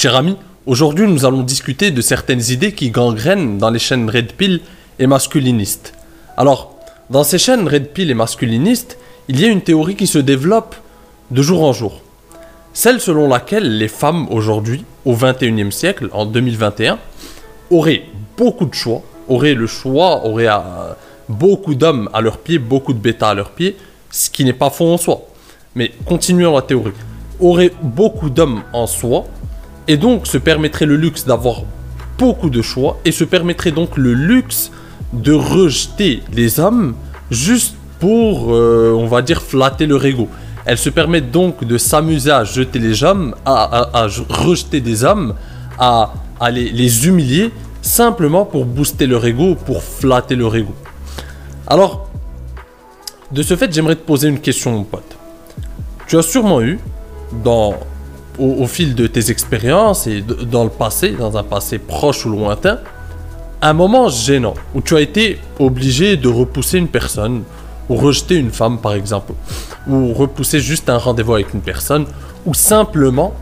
Cher ami, aujourd'hui nous allons discuter de certaines idées qui gangrènent dans les chaînes Red Pill et masculinistes. Alors, dans ces chaînes Red Pill et masculinistes, il y a une théorie qui se développe de jour en jour. Celle selon laquelle les femmes aujourd'hui, au 21e siècle, en 2021, auraient beaucoup de choix, auraient le choix, auraient euh, beaucoup d'hommes à leurs pieds, beaucoup de bêta à leurs pieds, ce qui n'est pas faux en soi. Mais continuons la théorie. Auraient beaucoup d'hommes en soi, et donc se permettrait le luxe d'avoir beaucoup de choix et se permettrait donc le luxe de rejeter les hommes juste pour, euh, on va dire, flatter leur ego. Elle se permet donc de s'amuser à jeter les hommes, à, rejeter des hommes, à, les, humilier, simplement pour booster leur ego, pour flatter leur ego. Alors, de ce fait, j'aimerais te poser une question, mon pote. Tu as sûrement eu, au, fil de tes expériences et dans le passé, dans un passé proche ou lointain, un moment gênant où tu as été obligé de repousser une personne ou rejeter une femme par exemple, ou repousser juste un rendez-vous avec une personne, ou simplement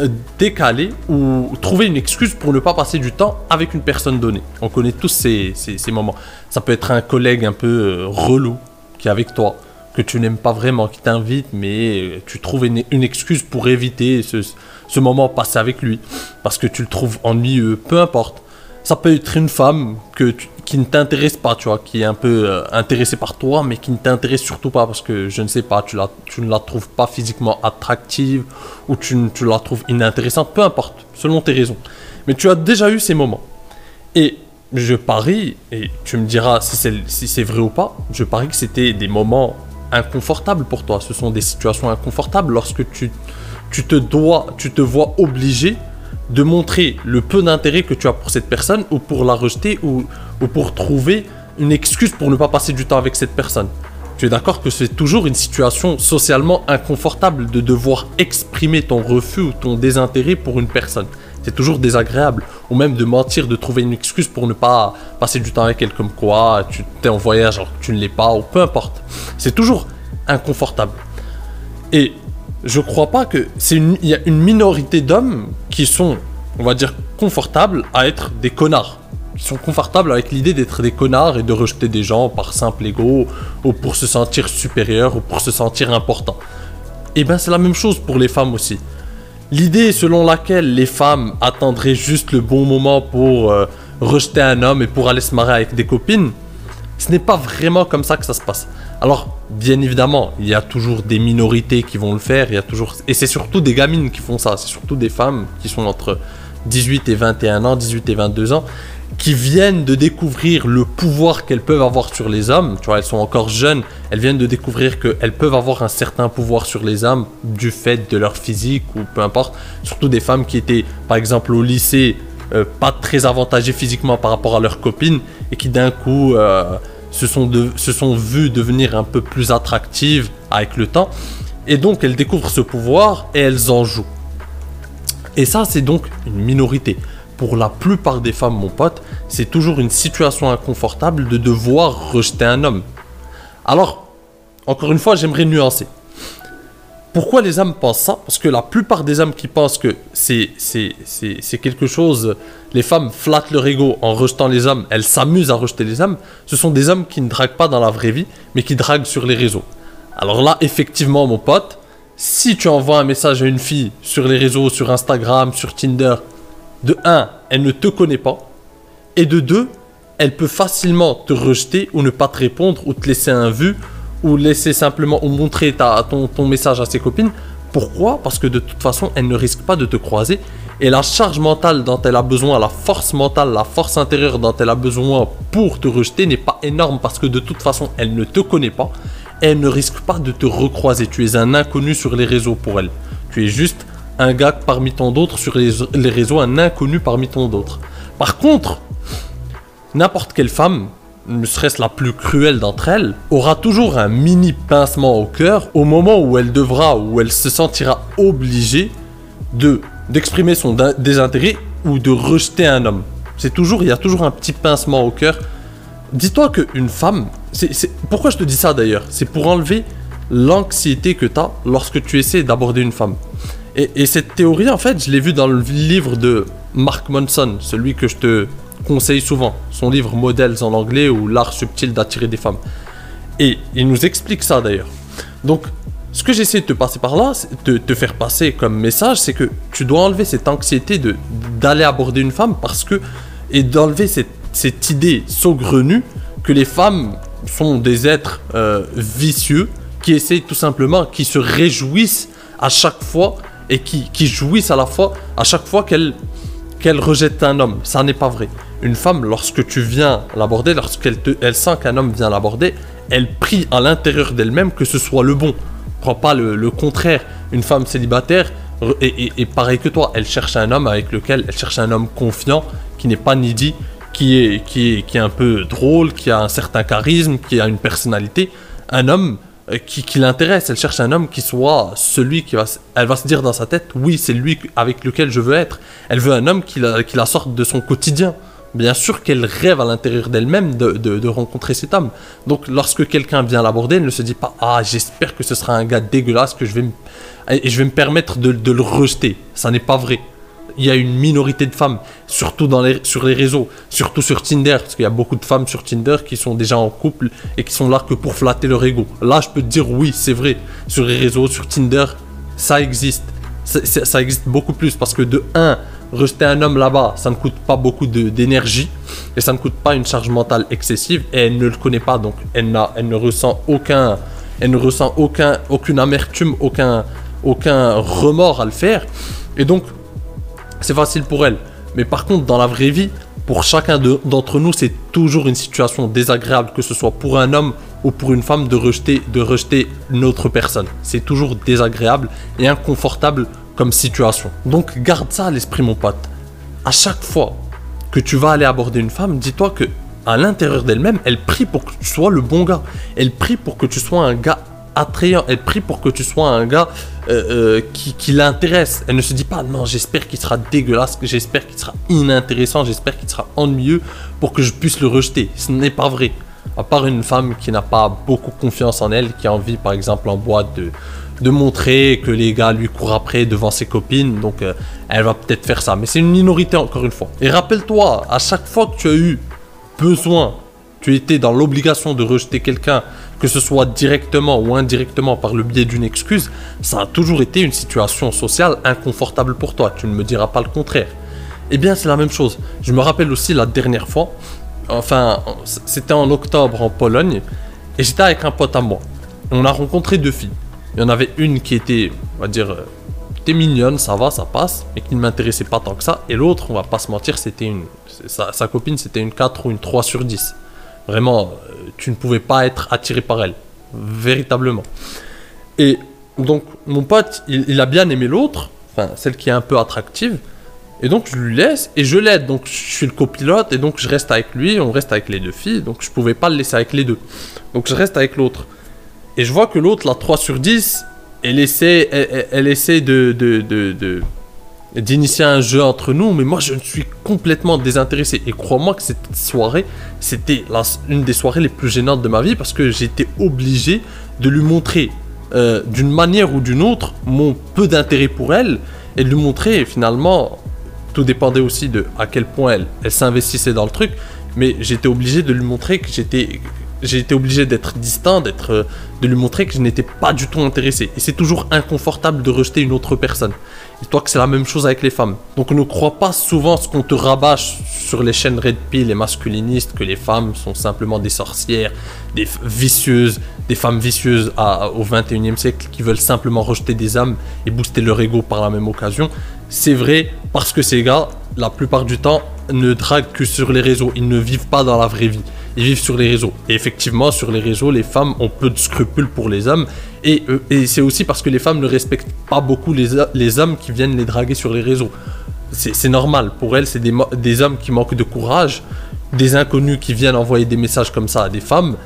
euh, décaler ou trouver une excuse pour ne pas passer du temps avec une personne donnée. On connaît tous ces, ces moments. Ça peut être un collègue un peu euh, relou qui est avec toi que tu n'aimes pas vraiment, qui t'invite, mais tu trouves une, excuse pour éviter ce, ce, moment passé avec lui, parce que tu le trouves ennuyeux, peu importe. Ça peut être une femme que qui ne t'intéresse pas, tu vois, qui est un peu euh, intéressée par toi, mais qui ne t'intéresse surtout pas parce que, je ne sais pas, tu, la, tu ne la trouves pas physiquement attractive ou tu, tu la trouves inintéressante, peu importe, selon tes raisons. Mais tu as déjà eu ces moments. Et je parie, et tu me diras si c'est si vrai ou pas, je parie que c'était des moments inconfortables pour toi. Ce sont des situations inconfortables lorsque tu, tu, te, dois, tu te vois obligé de montrer le peu d'intérêt que tu as pour cette personne ou pour la rejeter ou, ou pour trouver une excuse pour ne pas passer du temps avec cette personne. Tu es d'accord que c'est toujours une situation socialement inconfortable de devoir exprimer ton refus ou ton désintérêt pour une personne? C'est toujours désagréable. Ou même de mentir, de trouver une excuse pour ne pas passer du temps avec elle, comme quoi tu es en voyage alors que tu ne l'es pas, ou peu importe. C'est toujours inconfortable. Et je crois pas que c'est une, il y a une minorité d'hommes qui sont, on va dire, confortables à être des connards. Qui sont confortables avec l'idée d'être des connards et de rejeter des gens par simple ego, ou pour se sentir supérieur, ou pour se sentir important. Et ben c'est la même chose pour les femmes aussi. L'idée selon laquelle les femmes attendraient juste le bon moment pour euh, rejeter un homme et pour aller se marier avec des copines, ce n'est pas vraiment comme ça que ça se passe. Alors, bien évidemment, il y a toujours des minorités qui vont le faire, il y a toujours et c'est surtout des gamines qui font ça, c'est surtout des femmes qui sont entre 18 et 21 ans, 18 et 22 ans qui viennent de découvrir le pouvoir qu'elles peuvent avoir sur les hommes. Tu vois, elles sont encore jeunes, elles viennent de découvrir qu'elles peuvent avoir un certain pouvoir sur les hommes du fait de leur physique ou peu importe. Surtout des femmes qui étaient, par exemple, au lycée, euh, pas très avantagées physiquement par rapport à leurs copines et qui d'un coup euh, se, sont vues devenir un peu plus attractives avec le temps. Et donc elles découvrent ce pouvoir et elles en jouent. Et ça, c'est donc une minorité pour la plupart des femmes, mon pote, c'est toujours une situation inconfortable de devoir rejeter un homme. Alors, encore une fois, j'aimerais nuancer. Pourquoi les hommes pensent ça? Parce que la plupart des hommes qui pensent que c'est, quelque chose, les femmes flattent leur ego en rejetant les hommes, elles s'amusent à rejeter les hommes, ce sont des hommes qui ne draguent pas dans la vraie vie, mais qui draguent sur les réseaux. Alors là, effectivement, mon pote, si tu envoies un message à une fille sur les réseaux, sur Instagram, sur Tinder, de 1, elle ne te connaît pas. Et de 2, elle peut facilement te rejeter ou ne pas te répondre ou te laisser un vu ou laisser simplement ou montrer ta, ton, ton message à ses copines. Pourquoi? Parce que de toute façon, elle ne risque pas de te croiser. Et la charge mentale dont elle a besoin, la force mentale, la force intérieure dont elle a besoin pour te rejeter n'est pas énorme parce que de toute façon, elle ne te connaît pas. elle ne risque pas de te recroiser. Tu es un inconnu sur les réseaux pour elle. Tu es juste un gars parmi tant d'autres sur les, réseaux, un inconnu parmi tant d'autres. Par contre, n'importe quelle femme ne serait-ce la plus cruelle d'entre elles, aura toujours un mini pincement au cœur au moment où elle devra, où elle se sentira obligée de d'exprimer son désintérêt ou de rejeter un homme. C'est toujours, il y a toujours un petit pincement au cœur. Dis-toi qu'une femme, c'est, pourquoi je te dis ça d'ailleurs? C'est pour enlever l'anxiété que tu as lorsque tu essaies d'aborder une femme. Et, et, cette théorie, en fait, je l'ai vue dans le livre de Mark Monson, celui que je te conseille souvent, son livre Models en anglais ou L'art subtil d'attirer des femmes. Et il nous explique ça d'ailleurs. Donc, ce que j'essaie de te passer par là, de te faire passer comme message, c'est que tu dois enlever cette anxiété de d'aller aborder une femme parce que et d'enlever cette, cette, idée saugrenue que les femmes sont des êtres euh, vicieux qui essayent tout simplement, qui se réjouissent à chaque fois et qui, qui jouissent à la fois à chaque fois qu'elles qu'elle rejette un homme. Ça n'est pas vrai. Une femme, lorsque tu viens l'aborder, lorsqu'elle elle sent qu'un homme vient l'aborder, elle prie à l'intérieur d'elle-même que ce soit le bon. Prends pas le, contraire. Une femme célibataire, et, pareil que toi, elle cherche un homme avec lequel elle cherche un homme confiant, qui n'est pas needy, qui est, qui, est, qui est un peu drôle, qui a un certain charisme, qui a une personnalité. Un homme euh, qui, l'intéresse. Elle cherche un homme qui soit celui qui va. Elle va se dire dans sa tête, oui, c'est lui avec lequel je veux être. Elle veut un homme qui la sorte de son quotidien. Bien sûr qu'elle rêve à l'intérieur d'elle-même de, de, rencontrer cet homme. Donc lorsque quelqu'un vient l'aborder, elle ne se dit pas Ah, j'espère que ce sera un gars dégueulasse que je vais et je vais me permettre de, de le rejeter. Ça n'est pas vrai il y a une minorité de femmes, surtout dans les, sur les réseaux, surtout sur Tinder, parce qu'il y a beaucoup de femmes sur Tinder qui sont déjà en couple et qui sont là que pour flatter leur ego. Là, je peux te dire oui, c'est vrai. Sur les réseaux, sur Tinder, ça existe. Ça, existe beaucoup plus parce que de 1, rejeter un homme là-bas, ça ne coûte pas beaucoup d'énergie et ça ne coûte pas une charge mentale excessive et elle ne le connaît pas, donc elle, elle ne ressent aucun, elle ne ressent aucun, aucune amertume, aucun, aucun remords à le faire. Et donc, c'est facile pour elle. Mais par contre, dans la vraie vie, pour chacun d'entre nous, c'est toujours une situation désagréable, que ce soit pour un homme ou pour une femme, de rejeter, de rejeter une autre personne. C'est toujours désagréable et inconfortable comme situation. Donc garde ça à l'esprit, mon pote. À chaque fois que tu vas aller aborder une femme, dis-toi que à l'intérieur d'elle-même, elle prie pour que tu sois le bon gars. Elle prie pour que tu sois un gars attrayant. Elle prie pour que tu sois un gars euh, euh, qui, qui l'intéresse. Elle ne se dit pas non, j'espère qu'il sera dégueulasse, j'espère qu'il sera inintéressant, j'espère qu'il sera ennuyeux pour que je puisse le rejeter. Ce n'est pas vrai. À part une femme qui n'a pas beaucoup confiance en elle, qui a envie par exemple en boîte de, de montrer que les gars lui courent après devant ses copines, donc euh, elle va peut-être faire ça. Mais c'est une minorité encore une fois. Et rappelle-toi, à chaque fois que tu as eu besoin, tu étais dans l'obligation de rejeter quelqu'un que ce soit directement ou indirectement par le biais d'une excuse, ça a toujours été une situation sociale inconfortable pour toi. Tu ne me diras pas le contraire. Eh bien, c'est la même chose. Je me rappelle aussi la dernière fois, enfin, c'était en octobre en Pologne, et j'étais avec un pote à moi. On a rencontré deux filles. Il y en avait une qui était, on va dire, euh, était mignonne, ça va, ça passe, mais qui ne m'intéressait pas tant que ça. Et l'autre, on va pas se mentir, c'était une. Sa, copine, c'était une 4 ou une 3 sur 10. Vraiment, euh, tu ne pouvais pas être attiré par elle. Véritablement. Et donc, mon pote, il, a bien aimé l'autre, enfin, celle qui est un peu attractive. Et donc, je lui laisse et je l'aide. Donc, je suis le copilote et donc, je reste avec lui. On reste avec les deux filles. Donc, je pouvais pas le laisser avec les deux. Donc, je reste avec l'autre. Et je vois que l'autre, la 3 sur 10, elle essaie, elle, essaie de, de, de d'initier un jeu entre nous, mais moi je suis complètement désintéressé. Et crois-moi que cette soirée, c'était une des soirées les plus gênantes de ma vie parce que j'étais obligé de lui montrer euh, d'une manière ou d'une autre mon peu d'intérêt pour elle et de lui montrer finalement, tout dépendait aussi de à quel point elle, elle s'investissait dans le truc, mais j'étais obligé de lui montrer que j'étais obligé d'être distinct, d'être, de lui montrer que je n'étais pas du tout intéressé. Et c'est toujours inconfortable de rejeter une autre personne. Et toi que c'est la même chose avec les femmes. Donc ne crois pas souvent ce qu'on te rabâche sur les chaînes Red Pill et masculinistes, que les femmes sont simplement des sorcières, des vicieuses, des femmes vicieuses au 21e siècle qui veulent simplement rejeter des âmes et booster leur ego par la même occasion. C'est vrai parce que ces gars, la plupart du temps, ne draguent que sur les réseaux. Ils ne vivent pas dans la vraie vie ils vivent sur les réseaux. Et effectivement, sur les réseaux, les femmes ont peu de scrupules pour les hommes. Et, euh, c'est aussi parce que les femmes ne respectent pas beaucoup les, les hommes qui viennent les draguer sur les réseaux. C'est normal. Pour elles, c'est des, hommes qui manquent de courage, des inconnus qui viennent envoyer des messages comme ça à des femmes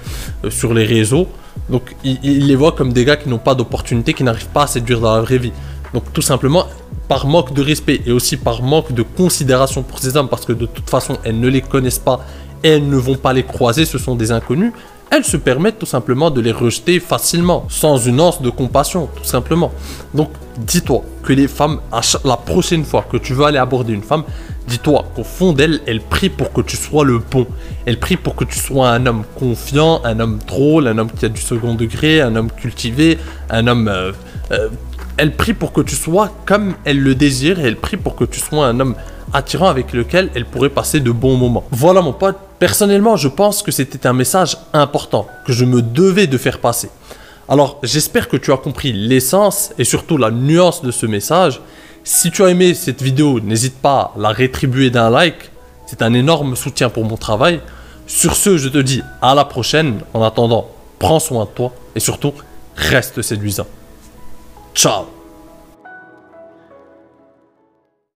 euh, sur les réseaux. Donc il, il les voit comme des gars qui n'ont pas d'opportunité, qui n'arrivent pas à séduire dans la vraie vie. Donc tout simplement, par manque de respect et aussi par manque de considération pour ces hommes, parce que de toute façon, elles ne les connaissent pas elles ne vont pas les croiser, ce sont des inconnus, elles se permettent tout simplement de les rejeter facilement, sans une once de compassion, tout simplement. Donc dis-toi que les femmes, la prochaine fois que tu veux aller aborder une femme, dis-toi qu'au fond d'elle, elle prie pour que tu sois le bon. Elle prie pour que tu sois un homme confiant, un homme drôle, un homme qui a du second degré, un homme cultivé, un homme... Euh, euh, elle prie pour que tu sois comme elle le désire et elle prie pour que tu sois un homme attirant avec lequel elle pourrait passer de bons moments. Voilà mon pote, personnellement je pense que c'était un message important que je me devais de faire passer. Alors j'espère que tu as compris l'essence et surtout la nuance de ce message. Si tu as aimé cette vidéo, n'hésite pas à la rétribuer d'un like. C'est un énorme soutien pour mon travail. Sur ce, je te dis à la prochaine. En attendant, prends soin de toi et surtout, reste séduisant. Ciao